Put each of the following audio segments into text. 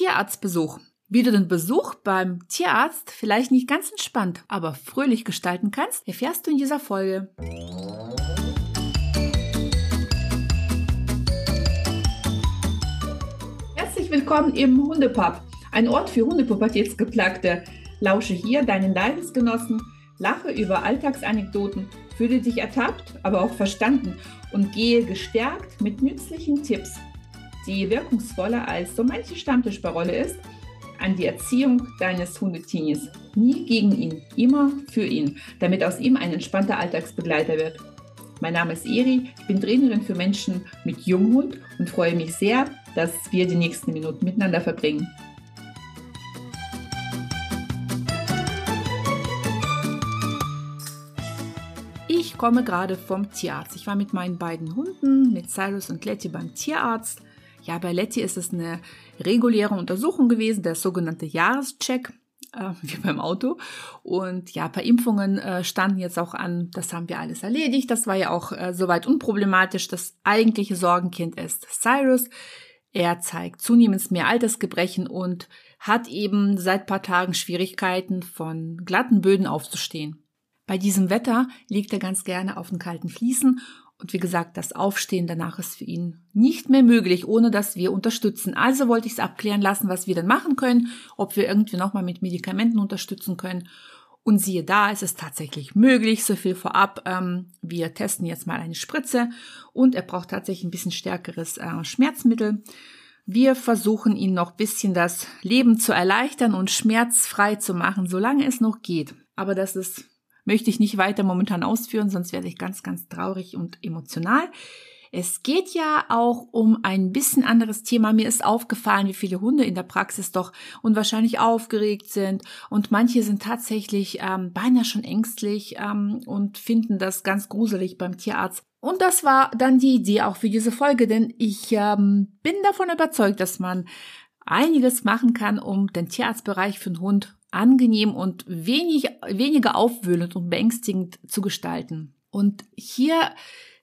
Tierarztbesuch. Wie du den Besuch beim Tierarzt vielleicht nicht ganz entspannt, aber fröhlich gestalten kannst, erfährst du in dieser Folge. Herzlich willkommen im Hundepub, ein Ort für Hundepubertätsgeplagte. Lausche hier deinen Leidensgenossen, lache über Alltagsanekdoten, fühle dich ertappt, aber auch verstanden und gehe gestärkt mit nützlichen Tipps, die wirkungsvoller als so manche Stammtischparole ist, an die Erziehung deines Hundetinis. Nie gegen ihn, immer für ihn, damit aus ihm ein entspannter Alltagsbegleiter wird. Mein Name ist Eri, ich bin Trainerin für Menschen mit Junghund und freue mich sehr, dass wir die nächsten Minuten miteinander verbringen. Ich komme gerade vom Tierarzt. Ich war mit meinen beiden Hunden, mit Cyrus und Letty beim Tierarzt. Ja, bei Letty ist es eine reguläre Untersuchung gewesen, der sogenannte Jahrescheck, äh, wie beim Auto. Und ja, ein paar Impfungen äh, standen jetzt auch an. Das haben wir alles erledigt. Das war ja auch äh, soweit unproblematisch. Das eigentliche Sorgenkind ist Cyrus. Er zeigt zunehmend mehr Altersgebrechen und hat eben seit paar Tagen Schwierigkeiten, von glatten Böden aufzustehen. Bei diesem Wetter liegt er ganz gerne auf den kalten Fliesen und wie gesagt, das Aufstehen danach ist für ihn nicht mehr möglich, ohne dass wir unterstützen. Also wollte ich es abklären lassen, was wir denn machen können, ob wir irgendwie nochmal mit Medikamenten unterstützen können. Und siehe da, es ist tatsächlich möglich, so viel vorab. Ähm, wir testen jetzt mal eine Spritze und er braucht tatsächlich ein bisschen stärkeres äh, Schmerzmittel. Wir versuchen ihn noch bisschen das Leben zu erleichtern und schmerzfrei zu machen, solange es noch geht. Aber das ist möchte ich nicht weiter momentan ausführen, sonst werde ich ganz, ganz traurig und emotional. Es geht ja auch um ein bisschen anderes Thema. Mir ist aufgefallen, wie viele Hunde in der Praxis doch unwahrscheinlich aufgeregt sind und manche sind tatsächlich ähm, beinahe schon ängstlich ähm, und finden das ganz gruselig beim Tierarzt. Und das war dann die Idee auch für diese Folge, denn ich ähm, bin davon überzeugt, dass man einiges machen kann, um den Tierarztbereich für den Hund angenehm und wenig, weniger aufwühlend und beängstigend zu gestalten. Und hier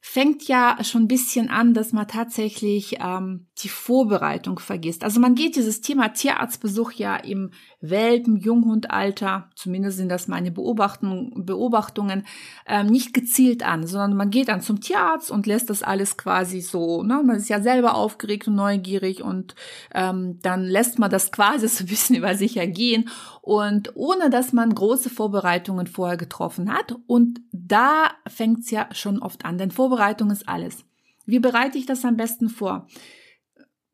fängt ja schon ein bisschen an, dass man tatsächlich ähm, die Vorbereitung vergisst. Also man geht dieses Thema Tierarztbesuch ja im Welpen, Junghundalter, zumindest sind das meine Beobachtungen, ähm, nicht gezielt an, sondern man geht dann zum Tierarzt und lässt das alles quasi so, ne? man ist ja selber aufgeregt und neugierig und ähm, dann lässt man das quasi so ein bisschen über sich ergehen und ohne dass man große Vorbereitungen vorher getroffen hat. Und da fängt's ja schon oft an, denn Vorbereitung ist alles. Wie bereite ich das am besten vor?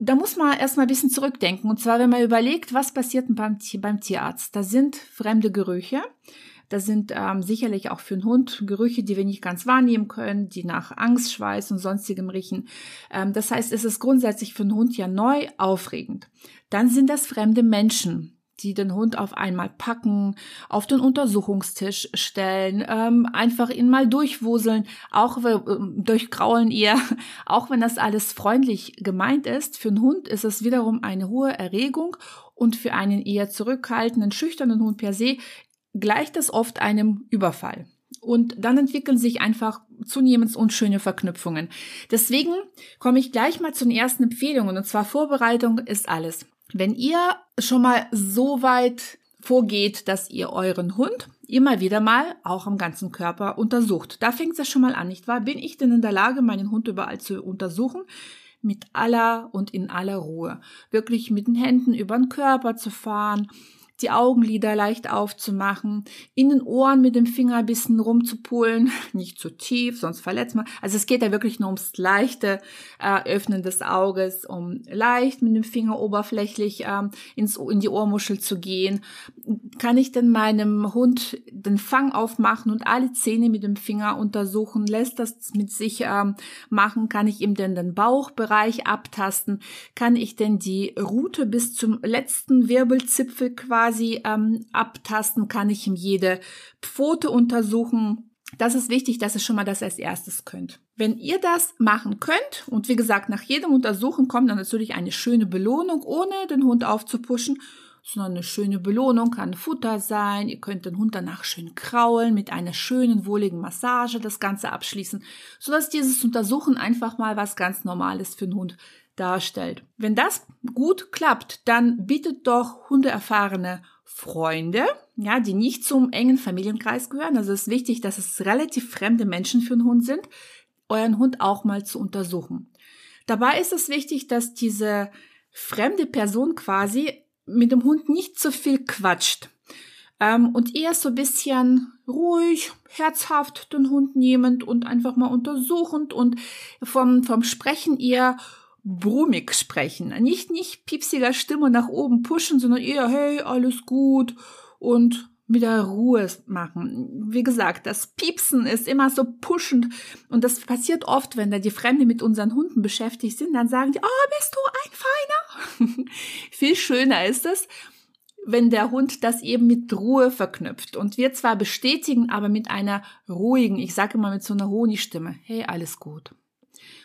Da muss man erstmal ein bisschen zurückdenken. Und zwar, wenn man überlegt, was passiert beim, beim Tierarzt. Da sind fremde Gerüche. Da sind ähm, sicherlich auch für einen Hund Gerüche, die wir nicht ganz wahrnehmen können, die nach Angst, Schweiß und sonstigem riechen. Ähm, das heißt, es ist grundsätzlich für einen Hund ja neu aufregend. Dann sind das fremde Menschen die den Hund auf einmal packen, auf den Untersuchungstisch stellen, ähm, einfach ihn mal durchwuseln, auch äh, durchgraulen eher, auch wenn das alles freundlich gemeint ist. Für einen Hund ist es wiederum eine hohe Erregung und für einen eher zurückhaltenden, schüchternen Hund per se gleicht es oft einem Überfall. Und dann entwickeln sich einfach zunehmend unschöne Verknüpfungen. Deswegen komme ich gleich mal zu den ersten Empfehlungen. Und zwar Vorbereitung ist alles. Wenn ihr schon mal so weit vorgeht, dass ihr euren Hund immer wieder mal auch am ganzen Körper untersucht. Da fängt es ja schon mal an, nicht wahr? Bin ich denn in der Lage, meinen Hund überall zu untersuchen? Mit aller und in aller Ruhe. Wirklich mit den Händen über den Körper zu fahren, die Augenlider leicht aufzumachen, in den Ohren mit dem Finger ein bisschen rumzupulen, nicht zu tief, sonst verletzt man. Also es geht ja wirklich nur ums leichte äh, Öffnen des Auges, um leicht mit dem Finger oberflächlich ähm, ins, in die Ohrmuschel zu gehen. Kann ich denn meinem Hund den Fang aufmachen und alle Zähne mit dem Finger untersuchen? Lässt das mit sich ähm, machen? Kann ich ihm denn den Bauchbereich abtasten? Kann ich denn die Rute bis zum letzten Wirbelzipfel quasi quasi ähm, abtasten, kann ich ihm jede Pfote untersuchen. Das ist wichtig, dass ihr schon mal das als erstes könnt. Wenn ihr das machen könnt, und wie gesagt, nach jedem Untersuchen kommt dann natürlich eine schöne Belohnung, ohne den Hund aufzupuschen, sondern eine schöne Belohnung kann Futter sein. Ihr könnt den Hund danach schön kraulen, mit einer schönen, wohligen Massage das Ganze abschließen, sodass dieses Untersuchen einfach mal was ganz Normales für den Hund darstellt. Wenn das gut klappt, dann bietet doch hundeerfahrene Freunde, ja, die nicht zum engen Familienkreis gehören. Also es ist wichtig, dass es relativ fremde Menschen für einen Hund sind, euren Hund auch mal zu untersuchen. Dabei ist es wichtig, dass diese fremde Person quasi mit dem Hund nicht zu viel quatscht ähm, und eher so ein bisschen ruhig, herzhaft den Hund nehmend und einfach mal untersuchend und vom, vom Sprechen eher brummig sprechen. Nicht, nicht piepsiger Stimme nach oben pushen, sondern eher, hey, alles gut und wieder Ruhe machen. Wie gesagt, das Piepsen ist immer so pushend und das passiert oft, wenn da die Fremde mit unseren Hunden beschäftigt sind, dann sagen die, oh, bist du ein Feiner? Viel schöner ist es, wenn der Hund das eben mit Ruhe verknüpft und wir zwar bestätigen, aber mit einer ruhigen, ich sage immer mit so einer Honigstimme, hey, alles gut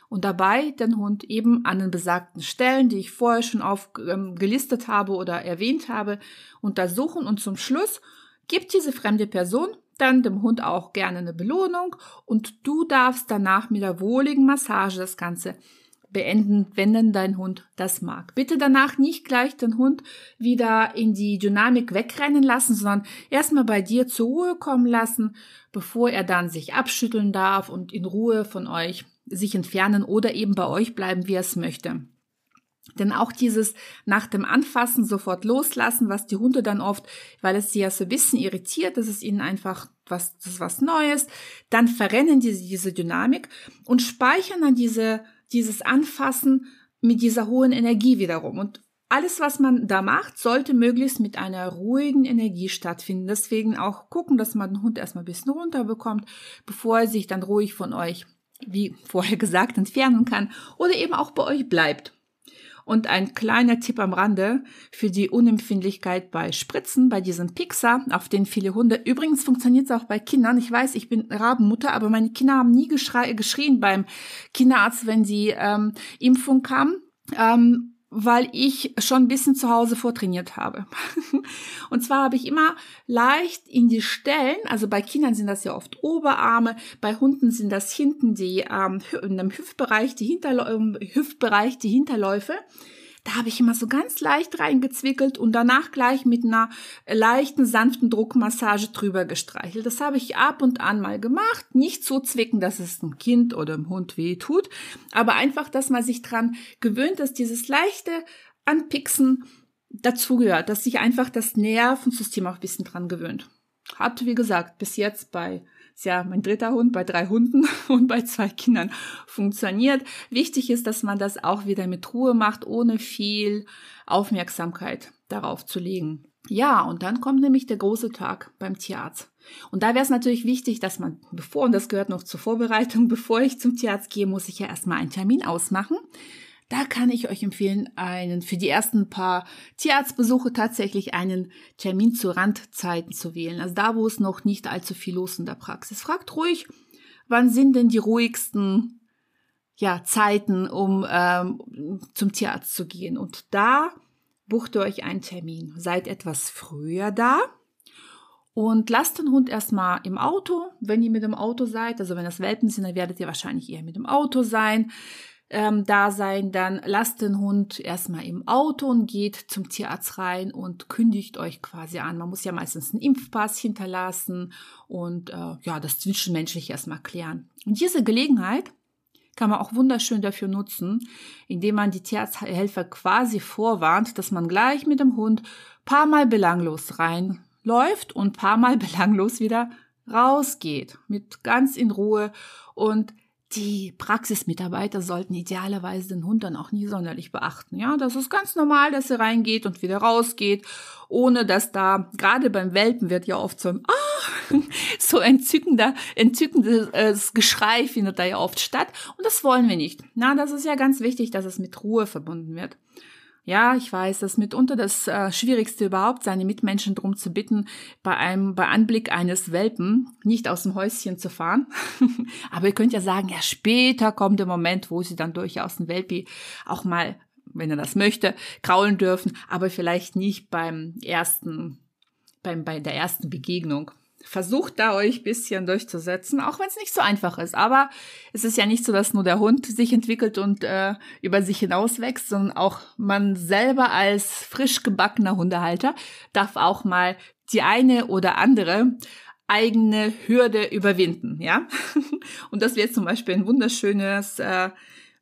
und dabei den Hund eben an den besagten Stellen, die ich vorher schon aufgelistet ähm, habe oder erwähnt habe, untersuchen und zum Schluss gibt diese fremde Person dann dem Hund auch gerne eine Belohnung und du darfst danach mit der wohligen Massage das Ganze beenden, wenn denn dein Hund das mag. Bitte danach nicht gleich den Hund wieder in die Dynamik wegrennen lassen, sondern erstmal bei dir zur Ruhe kommen lassen, bevor er dann sich abschütteln darf und in Ruhe von euch sich entfernen oder eben bei euch bleiben, wie er es möchte. Denn auch dieses nach dem Anfassen sofort loslassen, was die Hunde dann oft, weil es sie ja so ein bisschen irritiert, das ist ihnen einfach was, das ist was Neues, dann verrennen diese, diese Dynamik und speichern dann diese, dieses Anfassen mit dieser hohen Energie wiederum. Und alles, was man da macht, sollte möglichst mit einer ruhigen Energie stattfinden. Deswegen auch gucken, dass man den Hund erstmal ein bisschen runterbekommt, bevor er sich dann ruhig von euch wie vorher gesagt, entfernen kann oder eben auch bei euch bleibt. Und ein kleiner Tipp am Rande für die Unempfindlichkeit bei Spritzen, bei diesem Pixar, auf den viele Hunde. Übrigens funktioniert es auch bei Kindern. Ich weiß, ich bin Rabenmutter, aber meine Kinder haben nie geschrien beim Kinderarzt, wenn sie ähm, Impfung kamen. Ähm, weil ich schon ein bisschen zu Hause vortrainiert habe. und zwar habe ich immer leicht in die Stellen, also bei Kindern sind das ja oft Oberarme, bei Hunden sind das hinten die, ähm, in dem Hüftbereich die, Hinterläufe, Hüftbereich die Hinterläufe, da habe ich immer so ganz leicht reingezwickelt und danach gleich mit einer leichten, sanften Druckmassage drüber gestreichelt. Das habe ich ab und an mal gemacht. Nicht so zwicken, dass es einem Kind oder einem Hund weh tut, aber einfach, dass man sich dran gewöhnt, dass dieses leichte Anpixen dazugehört, dass sich einfach das Nervensystem auch ein bisschen dran gewöhnt. Hat, wie gesagt, bis jetzt bei ist ja mein dritter Hund bei drei Hunden und bei zwei Kindern funktioniert. Wichtig ist, dass man das auch wieder mit Ruhe macht, ohne viel Aufmerksamkeit darauf zu legen. Ja, und dann kommt nämlich der große Tag beim Tierarzt. Und da wäre es natürlich wichtig, dass man, bevor, und das gehört noch zur Vorbereitung, bevor ich zum Tierarzt gehe, muss ich ja erstmal einen Termin ausmachen. Da kann ich euch empfehlen, einen für die ersten paar Tierarztbesuche tatsächlich einen Termin zu Randzeiten zu wählen. Also da, wo es noch nicht allzu viel los in der Praxis. Fragt ruhig, wann sind denn die ruhigsten ja, Zeiten, um ähm, zum Tierarzt zu gehen. Und da bucht ihr euch einen Termin. Seid etwas früher da und lasst den Hund erstmal im Auto, wenn ihr mit dem Auto seid. Also wenn das Welpen sind, dann werdet ihr wahrscheinlich eher mit dem Auto sein ähm, da sein, dann lasst den Hund erstmal im Auto und geht zum Tierarzt rein und kündigt euch quasi an. Man muss ja meistens einen Impfpass hinterlassen und äh, ja, das zwischenmenschlich erstmal klären. Und diese Gelegenheit kann man auch wunderschön dafür nutzen, indem man die Tierarzthelfer quasi vorwarnt, dass man gleich mit dem Hund paar Mal belanglos reinläuft und paar Mal belanglos wieder rausgeht. Mit ganz in Ruhe und die Praxismitarbeiter sollten idealerweise den Hund dann auch nie sonderlich beachten. Ja, das ist ganz normal, dass er reingeht und wieder rausgeht, ohne dass da, gerade beim Welpen wird ja oft so ein, ah, so entzückender, entzückendes Geschrei findet da ja oft statt. Und das wollen wir nicht. Na, das ist ja ganz wichtig, dass es mit Ruhe verbunden wird. Ja, ich weiß, das ist mitunter das äh, Schwierigste überhaupt, seine Mitmenschen drum zu bitten, bei einem, bei Anblick eines Welpen nicht aus dem Häuschen zu fahren. Aber ihr könnt ja sagen, ja, später kommt der Moment, wo sie dann durchaus ein Welpi auch mal, wenn er das möchte, kraulen dürfen, aber vielleicht nicht beim ersten, beim, bei der ersten Begegnung. Versucht da euch bisschen durchzusetzen, auch wenn es nicht so einfach ist. Aber es ist ja nicht so, dass nur der Hund sich entwickelt und äh, über sich hinauswächst, sondern auch man selber als frisch gebackener Hundehalter darf auch mal die eine oder andere eigene Hürde überwinden, ja. Und das wäre zum Beispiel ein wunderschönes äh,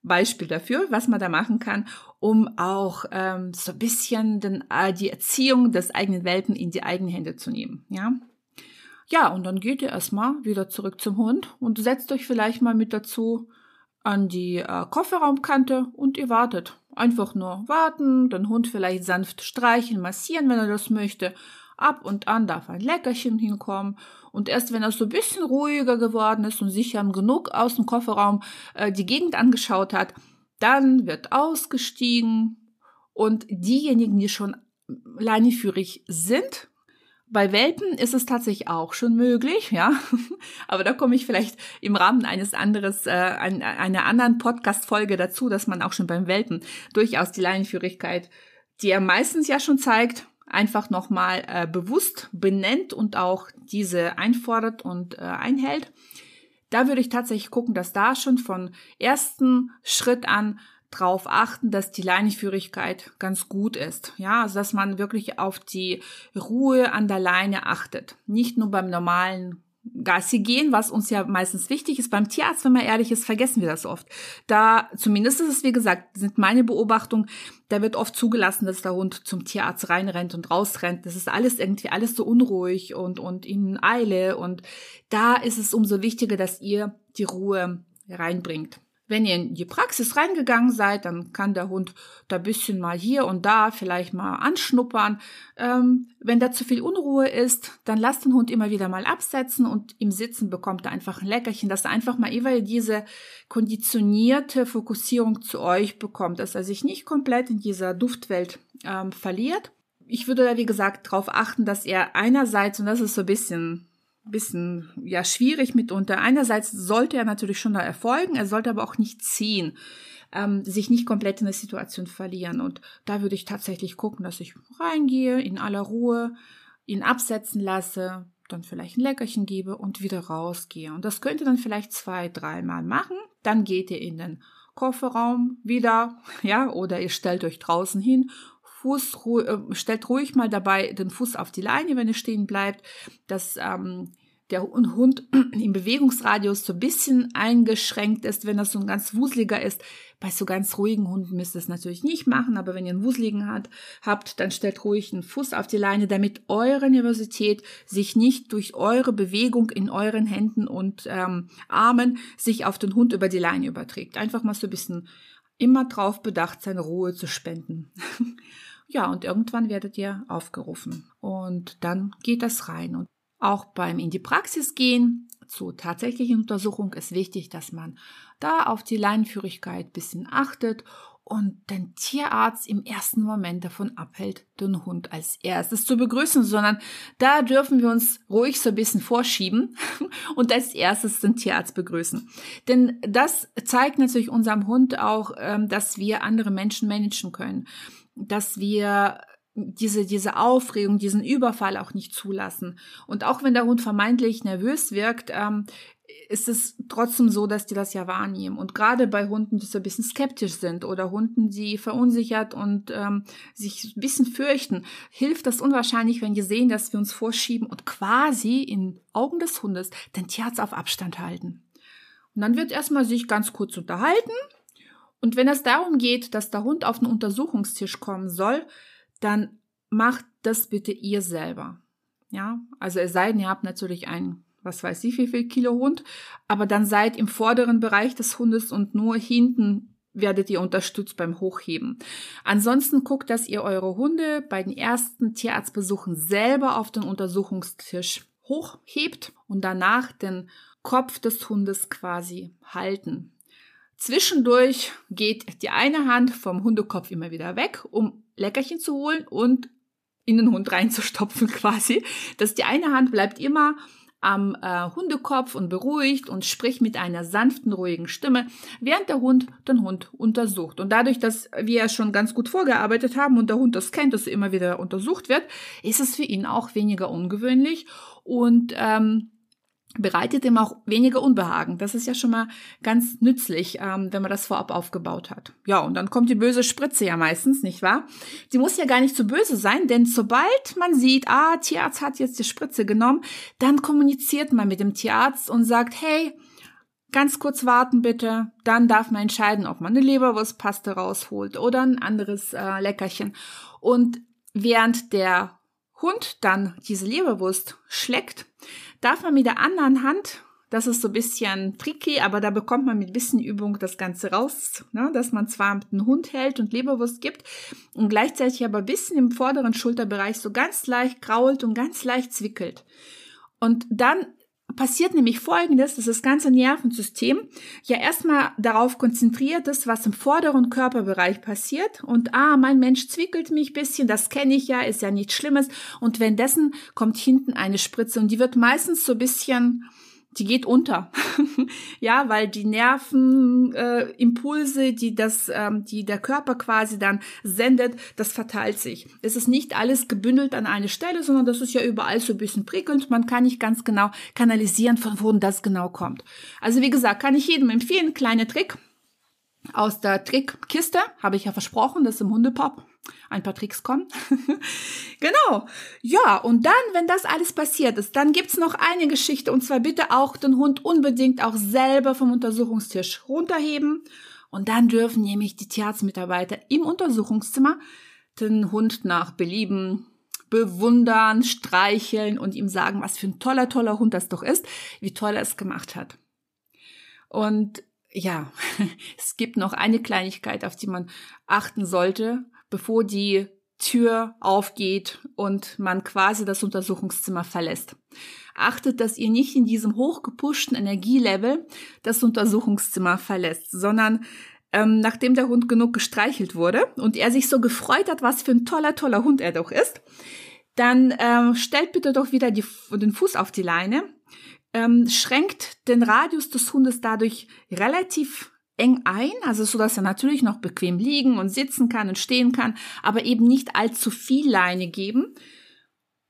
Beispiel dafür, was man da machen kann, um auch ähm, so ein bisschen den, äh, die Erziehung des eigenen Welpen in die eigenen Hände zu nehmen, ja. Ja, und dann geht ihr erstmal wieder zurück zum Hund und setzt euch vielleicht mal mit dazu an die äh, Kofferraumkante und ihr wartet. Einfach nur warten, den Hund vielleicht sanft streichen, massieren, wenn er das möchte. Ab und an darf ein Leckerchen hinkommen. Und erst wenn er so ein bisschen ruhiger geworden ist und sich dann genug aus dem Kofferraum äh, die Gegend angeschaut hat, dann wird ausgestiegen. Und diejenigen, die schon leineführig sind, bei Welpen ist es tatsächlich auch schon möglich, ja. Aber da komme ich vielleicht im Rahmen eines anderes, äh, einer anderen Podcast-Folge dazu, dass man auch schon beim Welpen durchaus die Leinenführigkeit, die er meistens ja schon zeigt, einfach nochmal äh, bewusst benennt und auch diese einfordert und äh, einhält. Da würde ich tatsächlich gucken, dass da schon von ersten Schritt an drauf achten, dass die Leinenführigkeit ganz gut ist. Ja, also dass man wirklich auf die Ruhe an der Leine achtet. Nicht nur beim normalen Gassi gehen, was uns ja meistens wichtig ist. Beim Tierarzt, wenn man ehrlich ist, vergessen wir das oft. Da, zumindest ist es, wie gesagt, sind meine Beobachtungen, da wird oft zugelassen, dass der Hund zum Tierarzt reinrennt und rausrennt. Das ist alles irgendwie alles so unruhig und, und in Eile. Und da ist es umso wichtiger, dass ihr die Ruhe reinbringt. Wenn ihr in die Praxis reingegangen seid, dann kann der Hund da bisschen mal hier und da vielleicht mal anschnuppern. Ähm, wenn da zu viel Unruhe ist, dann lasst den Hund immer wieder mal absetzen und im Sitzen bekommt er einfach ein Leckerchen, dass er einfach mal immer diese konditionierte Fokussierung zu euch bekommt, dass er sich nicht komplett in dieser Duftwelt ähm, verliert. Ich würde da, wie gesagt, darauf achten, dass er einerseits, und das ist so ein bisschen bisschen ja schwierig mitunter. Einerseits sollte er natürlich schon da erfolgen, er sollte aber auch nicht ziehen, ähm, sich nicht komplett in der Situation verlieren. Und da würde ich tatsächlich gucken, dass ich reingehe, in aller Ruhe, ihn absetzen lasse, dann vielleicht ein Leckerchen gebe und wieder rausgehe. Und das könnt ihr dann vielleicht zwei, dreimal machen. Dann geht ihr in den Kofferraum wieder, ja, oder ihr stellt euch draußen hin Fuß, äh, stellt ruhig mal dabei den Fuß auf die Leine, wenn ihr stehen bleibt, dass ähm, der Hund im Bewegungsradius so ein bisschen eingeschränkt ist, wenn das so ein ganz wuseliger ist. Bei so ganz ruhigen Hunden müsst ihr es natürlich nicht machen, aber wenn ihr einen wuseligen hat, habt, dann stellt ruhig einen Fuß auf die Leine, damit eure Nervosität sich nicht durch eure Bewegung in euren Händen und ähm, Armen sich auf den Hund über die Leine überträgt. Einfach mal so ein bisschen immer drauf bedacht, seine Ruhe zu spenden. Ja, und irgendwann werdet ihr aufgerufen. Und dann geht das rein. Und auch beim in die Praxis gehen zur tatsächlichen Untersuchung ist wichtig, dass man da auf die Leinenführigkeit bisschen achtet und den Tierarzt im ersten Moment davon abhält, den Hund als erstes zu begrüßen, sondern da dürfen wir uns ruhig so ein bisschen vorschieben und als erstes den Tierarzt begrüßen. Denn das zeigt natürlich unserem Hund auch, ähm, dass wir andere Menschen managen können dass wir diese, diese Aufregung, diesen Überfall auch nicht zulassen. Und auch wenn der Hund vermeintlich nervös wirkt, ähm, ist es trotzdem so, dass die das ja wahrnehmen. Und gerade bei Hunden, die so ein bisschen skeptisch sind oder Hunden, die verunsichert und ähm, sich ein bisschen fürchten, hilft das unwahrscheinlich, wenn die sehen, dass wir uns vorschieben und quasi in Augen des Hundes den Tierarzt auf Abstand halten. Und dann wird erstmal sich ganz kurz unterhalten und wenn es darum geht, dass der Hund auf den Untersuchungstisch kommen soll, dann macht das bitte ihr selber. Ja, also es sei denn, ihr habt natürlich einen, was weiß ich, wie viel Kilo Hund, aber dann seid im vorderen Bereich des Hundes und nur hinten werdet ihr unterstützt beim Hochheben. Ansonsten guckt, dass ihr eure Hunde bei den ersten Tierarztbesuchen selber auf den Untersuchungstisch hochhebt und danach den Kopf des Hundes quasi halten. Zwischendurch geht die eine Hand vom Hundekopf immer wieder weg, um Leckerchen zu holen und in den Hund reinzustopfen quasi. Dass die eine Hand bleibt immer am äh, Hundekopf und beruhigt und spricht mit einer sanften, ruhigen Stimme, während der Hund den Hund untersucht. Und dadurch, dass wir schon ganz gut vorgearbeitet haben und der Hund das kennt, dass er immer wieder untersucht wird, ist es für ihn auch weniger ungewöhnlich und ähm, bereitet ihm auch weniger Unbehagen. Das ist ja schon mal ganz nützlich, ähm, wenn man das vorab aufgebaut hat. Ja, und dann kommt die böse Spritze ja meistens, nicht wahr? Die muss ja gar nicht so böse sein, denn sobald man sieht, ah, Tierarzt hat jetzt die Spritze genommen, dann kommuniziert man mit dem Tierarzt und sagt, hey, ganz kurz warten bitte, dann darf man entscheiden, ob man eine Leberwurstpaste rausholt oder ein anderes äh, Leckerchen. Und während der Hund dann diese Leberwurst schleckt, darf man mit der anderen Hand, das ist so ein bisschen tricky, aber da bekommt man mit bisschen Übung das Ganze raus, ne, dass man zwar einen Hund hält und Leberwurst gibt und gleichzeitig aber ein bisschen im vorderen Schulterbereich so ganz leicht grault und ganz leicht zwickelt. Und dann passiert nämlich Folgendes, dass das ganze Nervensystem ja erstmal darauf konzentriert ist, was im vorderen Körperbereich passiert. Und ah, mein Mensch zwickelt mich bisschen, das kenne ich ja, ist ja nichts Schlimmes. Und währenddessen kommt hinten eine Spritze. Und die wird meistens so bisschen die geht unter. ja, weil die Nervenimpulse, äh, die das, ähm, die der Körper quasi dann sendet, das verteilt sich. Es ist nicht alles gebündelt an eine Stelle, sondern das ist ja überall so ein bisschen prickelnd. Man kann nicht ganz genau kanalisieren, von wo das genau kommt. Also wie gesagt, kann ich jedem empfehlen, kleine Trick aus der Trickkiste, habe ich ja versprochen, das ist im Hundepop ein paar Tricks kommen. genau. Ja, und dann, wenn das alles passiert ist, dann gibt's noch eine Geschichte und zwar bitte auch den Hund unbedingt auch selber vom Untersuchungstisch runterheben. Und dann dürfen nämlich die Tierarztmitarbeiter im Untersuchungszimmer den Hund nach Belieben bewundern, streicheln und ihm sagen, was für ein toller, toller Hund das doch ist, wie toll er es gemacht hat. Und ja, es gibt noch eine Kleinigkeit, auf die man achten sollte bevor die Tür aufgeht und man quasi das Untersuchungszimmer verlässt. Achtet, dass ihr nicht in diesem hochgepushten Energielevel das Untersuchungszimmer verlässt, sondern ähm, nachdem der Hund genug gestreichelt wurde und er sich so gefreut hat, was für ein toller, toller Hund er doch ist, dann ähm, stellt bitte doch wieder die, den Fuß auf die Leine, ähm, schränkt den Radius des Hundes dadurch relativ eng ein, also so, dass er natürlich noch bequem liegen und sitzen kann und stehen kann, aber eben nicht allzu viel Leine geben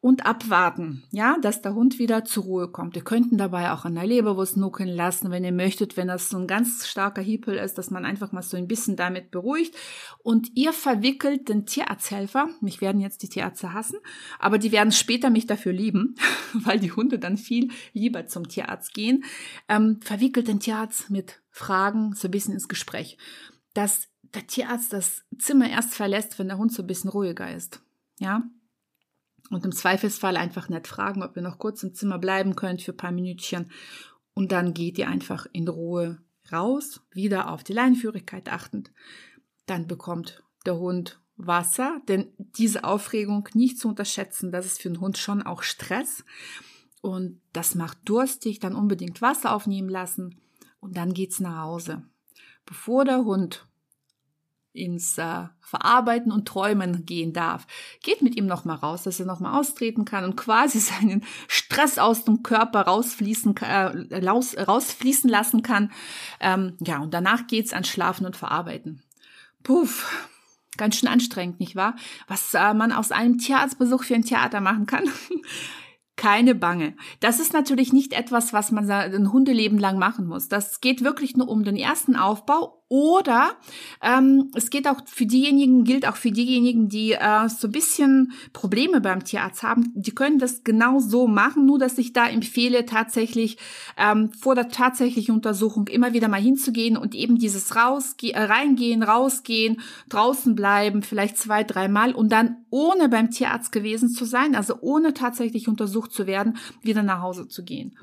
und abwarten, ja, dass der Hund wieder zur Ruhe kommt. Ihr könnten dabei auch an der Leberwurst nuckeln lassen, wenn ihr möchtet, wenn das so ein ganz starker Hiepel ist, dass man einfach mal so ein bisschen damit beruhigt. Und ihr verwickelt den Tierarzthelfer, mich werden jetzt die Tierärzte hassen, aber die werden später mich dafür lieben, weil die Hunde dann viel lieber zum Tierarzt gehen, ähm, verwickelt den Tierarzt mit Fragen so ein bisschen ins Gespräch. Dass der Tierarzt das Zimmer erst verlässt, wenn der Hund so ein bisschen ruhiger ist. Ja, und im Zweifelsfall einfach nett fragen, ob ihr noch kurz im Zimmer bleiben könnt für ein paar Minütchen. Und dann geht ihr einfach in Ruhe raus, wieder auf die Leinführigkeit achtend. Dann bekommt der Hund Wasser, denn diese Aufregung nicht zu unterschätzen, das ist für den Hund schon auch Stress. Und das macht durstig, dann unbedingt Wasser aufnehmen lassen und dann geht's nach Hause. Bevor der Hund ins äh, Verarbeiten und Träumen gehen darf. Geht mit ihm nochmal raus, dass er nochmal austreten kann und quasi seinen Stress aus dem Körper rausfließen, äh, raus, rausfließen lassen kann. Ähm, ja, und danach geht's an Schlafen und Verarbeiten. Puff, ganz schön anstrengend, nicht wahr? Was äh, man aus einem Tierarztbesuch für ein Theater machen kann. Keine Bange. Das ist natürlich nicht etwas, was man ein Hundeleben lang machen muss. Das geht wirklich nur um den ersten Aufbau oder ähm, es geht auch für diejenigen, gilt auch für diejenigen, die äh, so ein bisschen Probleme beim Tierarzt haben. Die können das genau so machen, nur dass ich da empfehle, tatsächlich ähm, vor der tatsächlichen Untersuchung immer wieder mal hinzugehen und eben dieses rausge äh, reingehen, rausgehen, draußen bleiben, vielleicht zwei, dreimal und dann ohne beim Tierarzt gewesen zu sein, also ohne tatsächlich untersucht zu werden, wieder nach Hause zu gehen.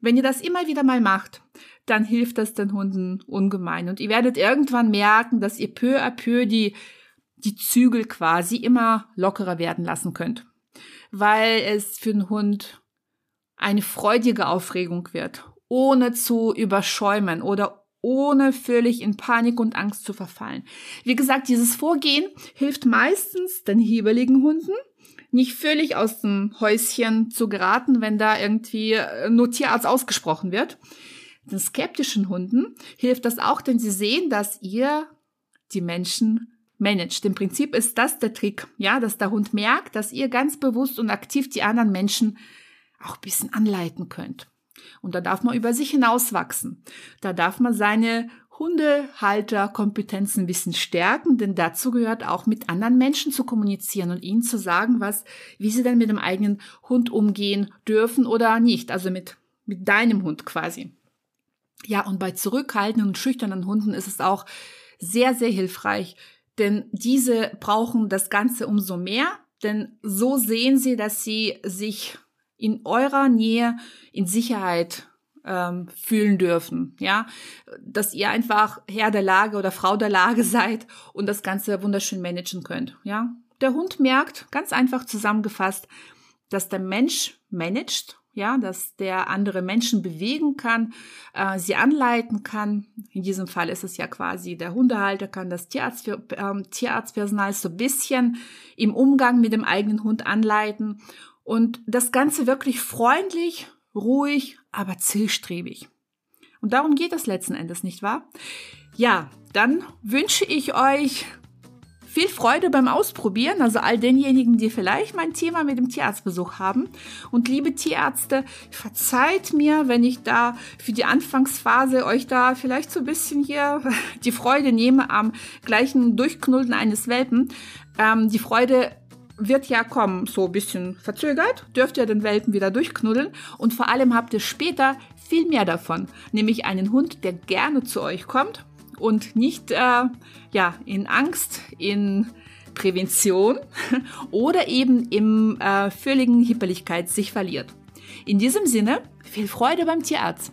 Wenn ihr das immer wieder mal macht, dann hilft das den Hunden ungemein. Und ihr werdet irgendwann merken, dass ihr peu à peu die, die Zügel quasi immer lockerer werden lassen könnt. Weil es für den Hund eine freudige Aufregung wird, ohne zu überschäumen oder ohne völlig in Panik und Angst zu verfallen. Wie gesagt, dieses Vorgehen hilft meistens den hebeligen Hunden, nicht völlig aus dem Häuschen zu geraten, wenn da irgendwie äh, nur Tierarzt ausgesprochen wird. Den skeptischen Hunden hilft das auch, denn sie sehen, dass ihr die Menschen managt. Im Prinzip ist das der Trick, ja, dass der Hund merkt, dass ihr ganz bewusst und aktiv die anderen Menschen auch ein bisschen anleiten könnt. Und da darf man über sich hinauswachsen. Da darf man seine Hundehalterkompetenzen bisschen stärken, denn dazu gehört auch mit anderen Menschen zu kommunizieren und ihnen zu sagen, was, wie sie denn mit dem eigenen Hund umgehen dürfen oder nicht. Also mit, mit deinem Hund quasi. Ja, und bei zurückhaltenden und schüchternen Hunden ist es auch sehr, sehr hilfreich, denn diese brauchen das Ganze umso mehr, denn so sehen sie, dass sie sich in eurer Nähe in Sicherheit ähm, fühlen dürfen, ja, dass ihr einfach Herr der Lage oder Frau der Lage seid und das Ganze wunderschön managen könnt, ja. Der Hund merkt, ganz einfach zusammengefasst, dass der Mensch managt, ja, dass der andere Menschen bewegen kann, äh, sie anleiten kann. In diesem Fall ist es ja quasi der Hundehalter kann das Tierarzt, äh, Tierarztpersonal so ein bisschen im Umgang mit dem eigenen Hund anleiten und das Ganze wirklich freundlich, ruhig, aber zielstrebig. Und darum geht es letzten Endes, nicht wahr? Ja, dann wünsche ich euch viel Freude beim Ausprobieren, also all denjenigen, die vielleicht mein Thema mit dem Tierarztbesuch haben. Und liebe Tierärzte, verzeiht mir, wenn ich da für die Anfangsphase euch da vielleicht so ein bisschen hier die Freude nehme am gleichen Durchknullen eines Welpen. Ähm, die Freude wird ja kommen, so ein bisschen verzögert, dürft ihr den Welpen wieder durchknuddeln und vor allem habt ihr später viel mehr davon, nämlich einen Hund, der gerne zu euch kommt und nicht äh, ja, in Angst, in Prävention oder eben im äh, völligen Hipperlichkeit sich verliert. In diesem Sinne, viel Freude beim Tierarzt.